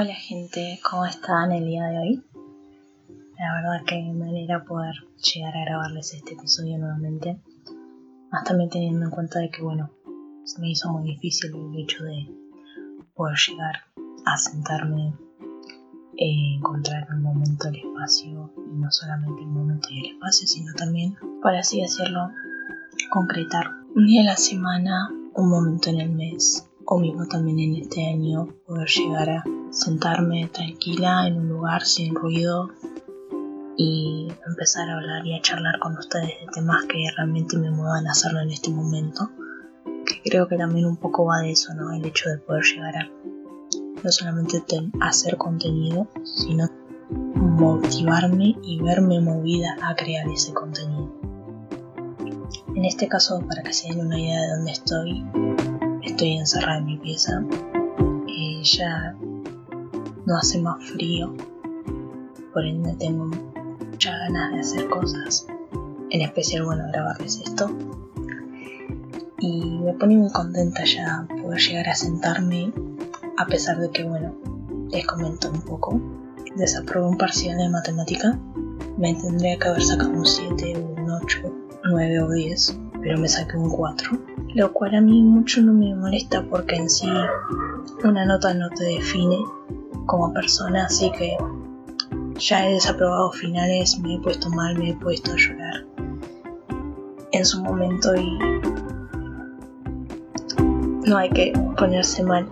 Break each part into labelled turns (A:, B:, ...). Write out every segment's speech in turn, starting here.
A: Hola gente, ¿cómo están el día de hoy? La verdad que me alegra poder llegar a grabarles este episodio nuevamente. Más también teniendo en cuenta de que, bueno, se me hizo muy difícil el hecho de poder llegar a sentarme, e encontrar un momento el espacio, y no solamente el momento y el espacio, sino también, para así decirlo, concretar un día a la semana, un momento en el mes, o mismo también en este año, poder llegar a sentarme tranquila en un lugar sin ruido y empezar a hablar y a charlar con ustedes de temas que realmente me muevan a hacerlo en este momento. Que creo que también un poco va de eso, ¿no? El hecho de poder llegar a no solamente hacer contenido, sino motivarme y verme movida a crear ese contenido. En este caso, para que se den una idea de dónde estoy, estoy encerrada en mi pieza. Eh, ya no hace más frío, por ende tengo muchas ganas de hacer cosas, en especial, bueno, grabarles esto. Y me pone muy contenta ya poder llegar a sentarme, a pesar de que, bueno, les comento un poco, desaprobé un parcial de matemática, me tendría que haber sacado un 7, un 8, 9 o 10, pero me saqué un 4, lo cual a mí mucho no me molesta porque en sí una nota no te define como persona, así que ya he desaprobado finales, me he puesto mal, me he puesto a llorar en su momento y no hay que ponerse mal.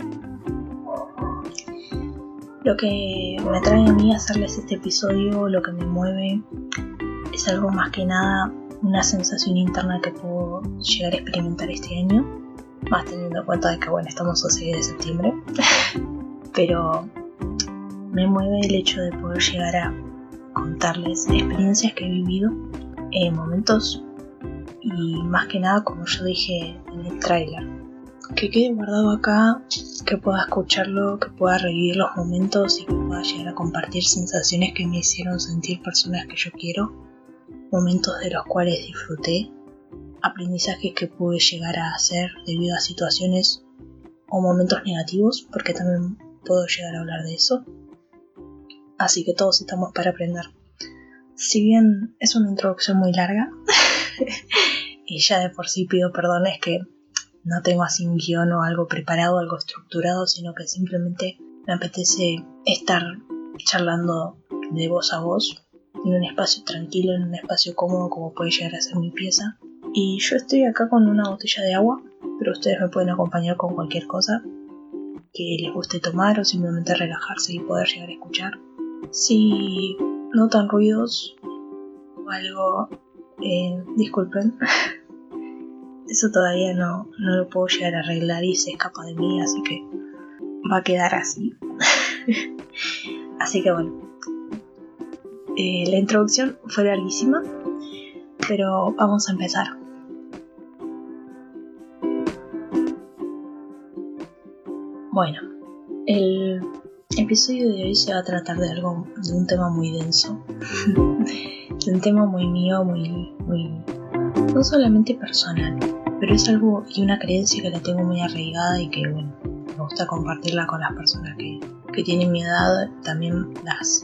A: Lo que me trae a mí hacerles este episodio, lo que me mueve, es algo más que nada una sensación interna que puedo llegar a experimentar este año, más teniendo en cuenta de que bueno, estamos a 6 de septiembre, pero me mueve el hecho de poder llegar a contarles experiencias que he vivido, en momentos y más que nada como yo dije en el tráiler. Que quede guardado acá, que pueda escucharlo, que pueda revivir los momentos y que pueda llegar a compartir sensaciones que me hicieron sentir personas que yo quiero, momentos de los cuales disfruté, aprendizajes que pude llegar a hacer debido a situaciones o momentos negativos, porque también puedo llegar a hablar de eso así que todos estamos para aprender. Si bien es una introducción muy larga, y ya de por sí pido perdón, es que no tengo así un guion o algo preparado, algo estructurado, sino que simplemente me apetece estar charlando de voz a voz, en un espacio tranquilo, en un espacio cómodo como puede llegar a ser mi pieza. Y yo estoy acá con una botella de agua, pero ustedes me pueden acompañar con cualquier cosa que les guste tomar o simplemente relajarse y poder llegar a escuchar. Si notan ruidos o algo, eh, disculpen. Eso todavía no, no lo puedo llegar a arreglar y se escapa de mí, así que va a quedar así. así que bueno. Eh, la introducción fue larguísima, pero vamos a empezar. Bueno, el el episodio de hoy se va a tratar de algo, de un tema muy denso, de un tema muy mío, muy, muy, no solamente personal, pero es algo y una creencia que la tengo muy arraigada y que, bueno, me gusta compartirla con las personas que, que tienen mi edad, también las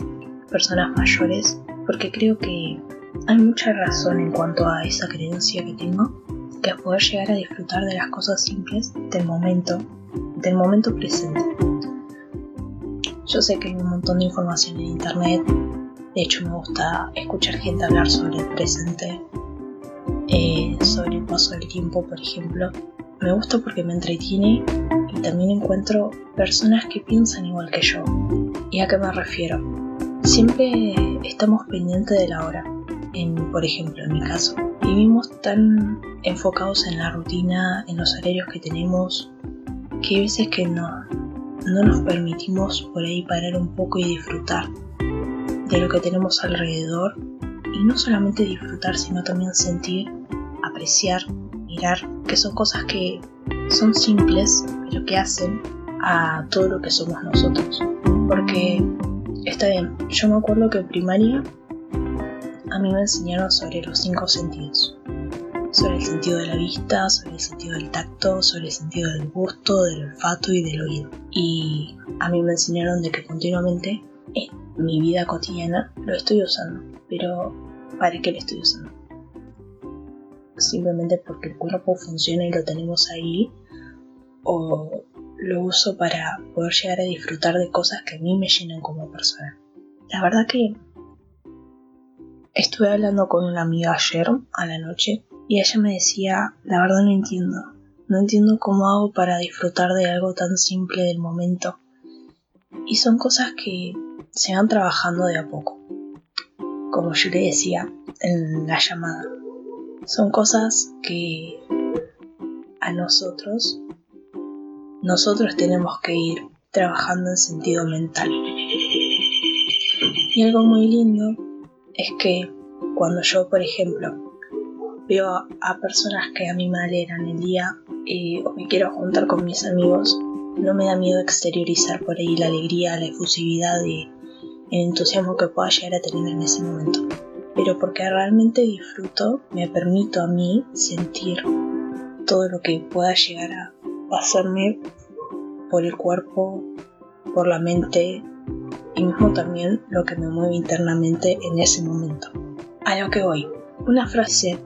A: personas mayores, porque creo que hay mucha razón en cuanto a esa creencia que tengo, que es poder llegar a disfrutar de las cosas simples del momento, del momento presente yo sé que hay un montón de información en internet. De hecho, me gusta escuchar gente hablar sobre el presente, eh, sobre el paso del tiempo, por ejemplo. Me gusta porque me entretiene y también encuentro personas que piensan igual que yo. ¿Y a qué me refiero? Siempre estamos pendientes de la hora. En, por ejemplo, en mi caso, vivimos tan enfocados en la rutina, en los horarios que tenemos, que hay veces que no, no nos permitimos por ahí parar un poco y disfrutar de lo que tenemos alrededor y no solamente disfrutar sino también sentir, apreciar, mirar, que son cosas que son simples pero que hacen a todo lo que somos nosotros. Porque está bien, yo me acuerdo que en primaria a mí me enseñaron sobre los cinco sentidos. Sobre el sentido de la vista, sobre el sentido del tacto, sobre el sentido del gusto, del olfato y del oído. Y a mí me enseñaron de que continuamente en mi vida cotidiana lo estoy usando. Pero ¿para qué lo estoy usando? Simplemente porque el cuerpo funciona y lo tenemos ahí. O lo uso para poder llegar a disfrutar de cosas que a mí me llenan como persona. La verdad que estuve hablando con una amiga ayer a la noche y ella me decía, la verdad no entiendo, no entiendo cómo hago para disfrutar de algo tan simple del momento. Y son cosas que se van trabajando de a poco. Como yo le decía en la llamada, son cosas que a nosotros, nosotros tenemos que ir trabajando en sentido mental. Y algo muy lindo es que cuando yo, por ejemplo, veo a, personas que a mí me alegran el día eh, o me quiero juntar con mis amigos, no me da miedo exteriorizar por ahí la alegría, la efusividad y el entusiasmo que pueda llegar a tener en ese momento. Pero porque realmente disfruto, me permito a mí sentir todo lo que pueda llegar a pasarme por el cuerpo, por la mente y mismo también lo que me mueve internamente en ese momento. A lo que voy. Una frase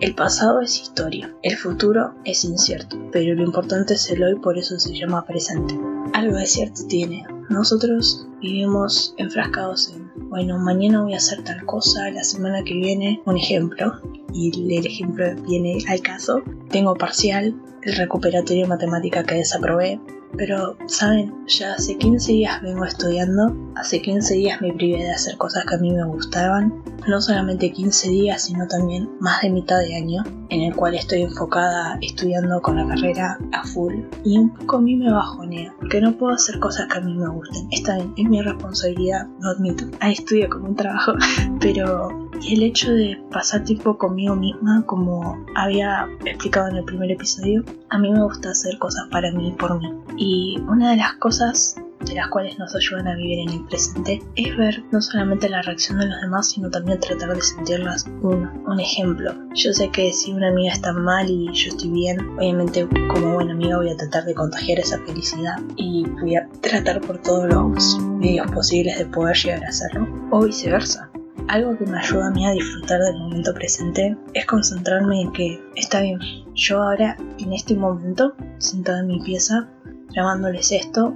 A: el pasado es historia, el futuro es incierto, pero lo importante es el hoy, por eso se llama presente. Algo de cierto tiene. Nosotros vivimos enfrascados en, bueno, mañana voy a hacer tal cosa, la semana que viene, un ejemplo, y el ejemplo viene al caso. Tengo parcial, el recuperatorio de matemática que desaprobé, pero, ¿saben? Ya hace 15 días vengo estudiando, hace 15 días me privé de hacer cosas que a mí me gustaban, no solamente 15 días, sino también más de mitad de año, en el cual estoy enfocada estudiando con la carrera a full, y un poco a mí me bajonea, porque no puedo hacer cosas que a mí me gusten. Está bien, es mi responsabilidad, lo admito. Ahí estudio como un trabajo, pero y el hecho de pasar tiempo conmigo misma, como había explicado en el primer episodio, a mí me gusta hacer cosas para mí y por mí. Y una de las cosas de las cuales nos ayudan a vivir en el presente es ver no solamente la reacción de los demás, sino también tratar de sentirlas uno. Un ejemplo, yo sé que si una amiga está mal y yo estoy bien, obviamente como buena amiga voy a tratar de contagiar esa felicidad y voy a tratar por todos los medios posibles de poder llegar a hacerlo, o viceversa. Algo que me ayuda a mí a disfrutar del momento presente es concentrarme en que está bien, yo ahora en este momento, sentada en mi pieza, grabándoles esto,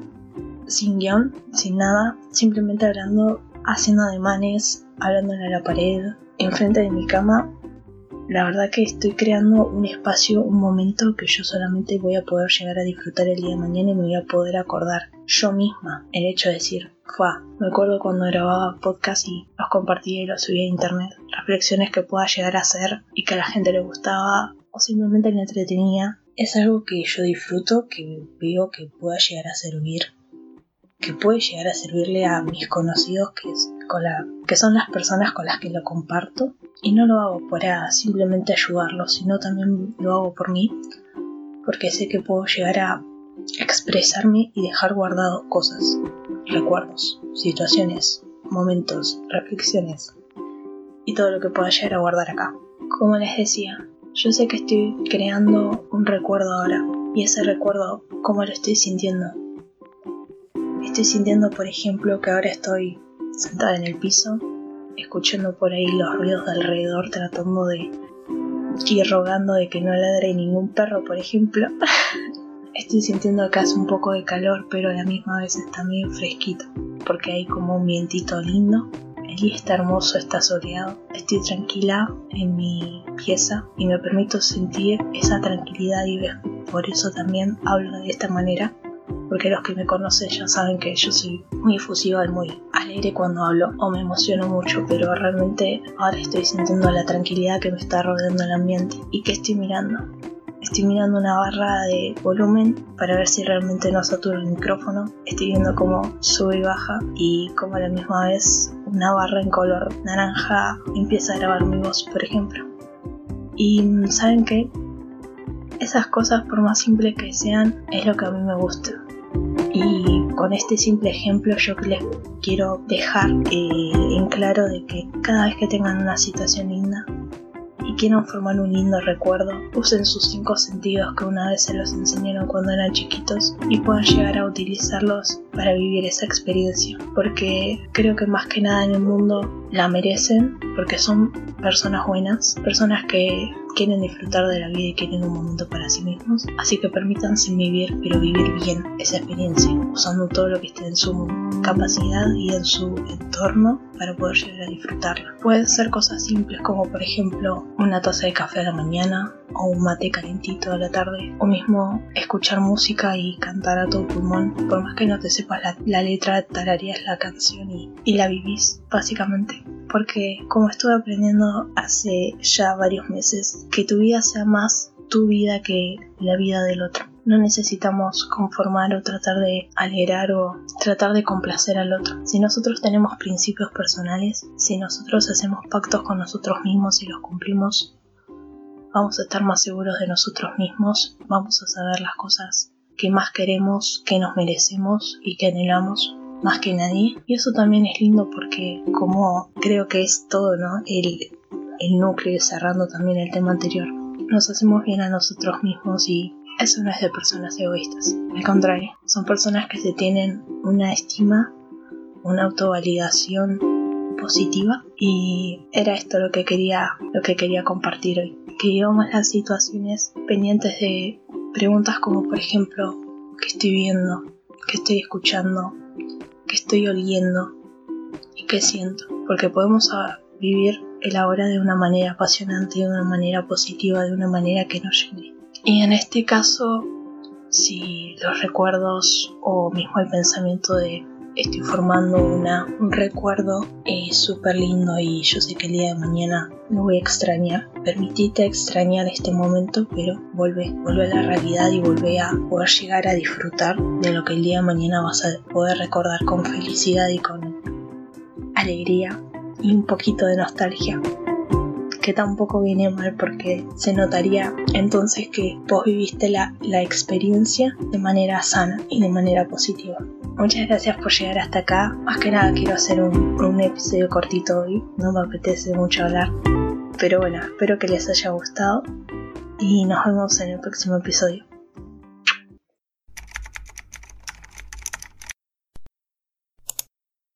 A: sin guion, sin nada, simplemente hablando, haciendo ademanes, hablándole a la pared, enfrente de mi cama, la verdad que estoy creando un espacio, un momento que yo solamente voy a poder llegar a disfrutar el día de mañana y me voy a poder acordar yo misma el hecho de decir, fa, me acuerdo cuando grababa podcast y los compartía y los subía a internet, reflexiones que pueda llegar a hacer y que a la gente le gustaba o simplemente le entretenía, es algo que yo disfruto, que veo que pueda llegar a servir, que puede llegar a servirle a mis conocidos, que, es que son las personas con las que lo comparto, y no lo hago para simplemente ayudarlos, sino también lo hago por mí, porque sé que puedo llegar a expresarme y dejar guardado cosas, recuerdos, situaciones, momentos, reflexiones y todo lo que pueda llegar a guardar acá. Como les decía, yo sé que estoy creando un recuerdo ahora y ese recuerdo, ¿cómo lo estoy sintiendo? Estoy sintiendo, por ejemplo, que ahora estoy sentada en el piso, escuchando por ahí los ruidos de alrededor, tratando de ir rogando de que no ladre ningún perro, por ejemplo. Estoy sintiendo que hace un poco de calor, pero a la misma vez está medio fresquito, porque hay como un vientito lindo. El día está hermoso, está soleado. Estoy tranquila en mi pieza y me permito sentir esa tranquilidad y por eso también hablo de esta manera, porque los que me conocen ya saben que yo soy muy efusiva y muy alegre cuando hablo o me emociono mucho, pero realmente ahora estoy sintiendo la tranquilidad que me está rodeando el ambiente y que estoy mirando Estoy mirando una barra de volumen para ver si realmente no saturo el micrófono. Estoy viendo cómo sube y baja y cómo a la misma vez una barra en color naranja empieza a grabar mi voz, por ejemplo. Y saben qué? Esas cosas, por más simples que sean, es lo que a mí me gusta. Y con este simple ejemplo yo les quiero dejar eh, en claro de que cada vez que tengan una situación linda, quieran formar un lindo recuerdo, usen sus cinco sentidos que una vez se los enseñaron cuando eran chiquitos y puedan llegar a utilizarlos para vivir esa experiencia. Porque creo que más que nada en el mundo la merecen porque son personas buenas, personas que quieren disfrutar de la vida y quieren un momento para sí mismos. Así que permítanse vivir, pero vivir bien esa experiencia, usando todo lo que esté en su capacidad y en su entorno para poder llegar a disfrutarla. Pueden ser cosas simples como por ejemplo una taza de café a la mañana o un mate calentito a la tarde o mismo escuchar música y cantar a todo pulmón por más que no te sepas la, letra tararías la canción y la vivís básicamente porque como estuve aprendiendo hace ya varios meses que tu vida sea más tu vida que la vida del otro no necesitamos conformar o tratar de alegrar o tratar de complacer al otro. Si nosotros tenemos principios personales, si nosotros hacemos pactos con nosotros mismos y los cumplimos, vamos a estar más seguros de nosotros mismos, vamos a saber las cosas que más queremos, que nos merecemos y que anhelamos más que nadie. Y eso también es lindo porque como creo que es todo, ¿no? El, el núcleo, cerrando también el tema anterior, nos hacemos bien a nosotros mismos y eso no es de personas egoístas. Al contrario, son personas que se tienen una estima, una autovalidación positiva y era esto lo que quería, lo que quería compartir hoy. Que llevamos las situaciones pendientes de preguntas como por ejemplo, ¿qué estoy viendo? ¿Qué estoy escuchando? ¿Qué estoy oliendo? ¿Y qué siento? Porque podemos vivir el ahora de una manera apasionante, de una manera positiva, de una manera que nos llene. Y en este caso, si los recuerdos o mismo el pensamiento de estoy formando una, un recuerdo es súper lindo y yo sé que el día de mañana lo voy a extrañar. Permitite extrañar este momento, pero vuelve, vuelve a la realidad y vuelve a poder llegar a disfrutar de lo que el día de mañana vas a poder recordar con felicidad y con alegría y un poquito de nostalgia que tampoco viene mal porque se notaría entonces que vos viviste la, la experiencia de manera sana y de manera positiva. Muchas gracias por llegar hasta acá. Más que nada quiero hacer un, un episodio cortito hoy, no me apetece mucho hablar. Pero bueno, espero que les haya gustado y nos vemos en el próximo episodio.